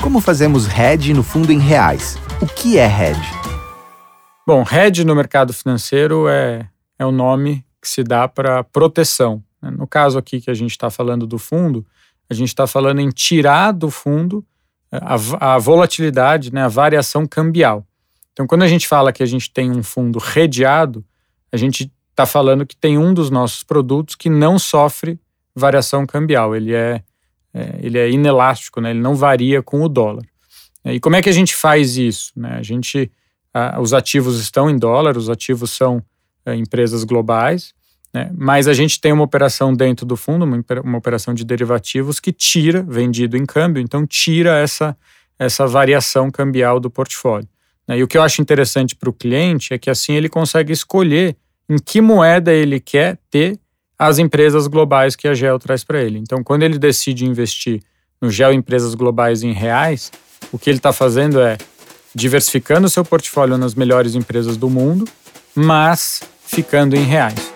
como fazemos hedge no fundo em reais? O que é hedge? Bom, hedge no mercado financeiro é, é o nome que se dá para proteção. Né? No caso aqui que a gente está falando do fundo, a gente está falando em tirar do fundo é, a, a volatilidade, né, a variação cambial. Então, quando a gente fala que a gente tem um fundo redeado, a gente está falando que tem um dos nossos produtos que não sofre variação cambial. Ele é, é, ele é inelástico, né? ele não varia com o dólar. E como é que a gente faz isso? Né? A gente, os ativos estão em dólar, os ativos são é, empresas globais, né? mas a gente tem uma operação dentro do fundo, uma, uma operação de derivativos que tira, vendido em câmbio, então tira essa, essa variação cambial do portfólio. Né? E o que eu acho interessante para o cliente é que assim ele consegue escolher em que moeda ele quer ter as empresas globais que a GEL traz para ele. Então, quando ele decide investir no GEL Empresas Globais em reais, o que ele está fazendo é diversificando seu portfólio nas melhores empresas do mundo, mas ficando em reais.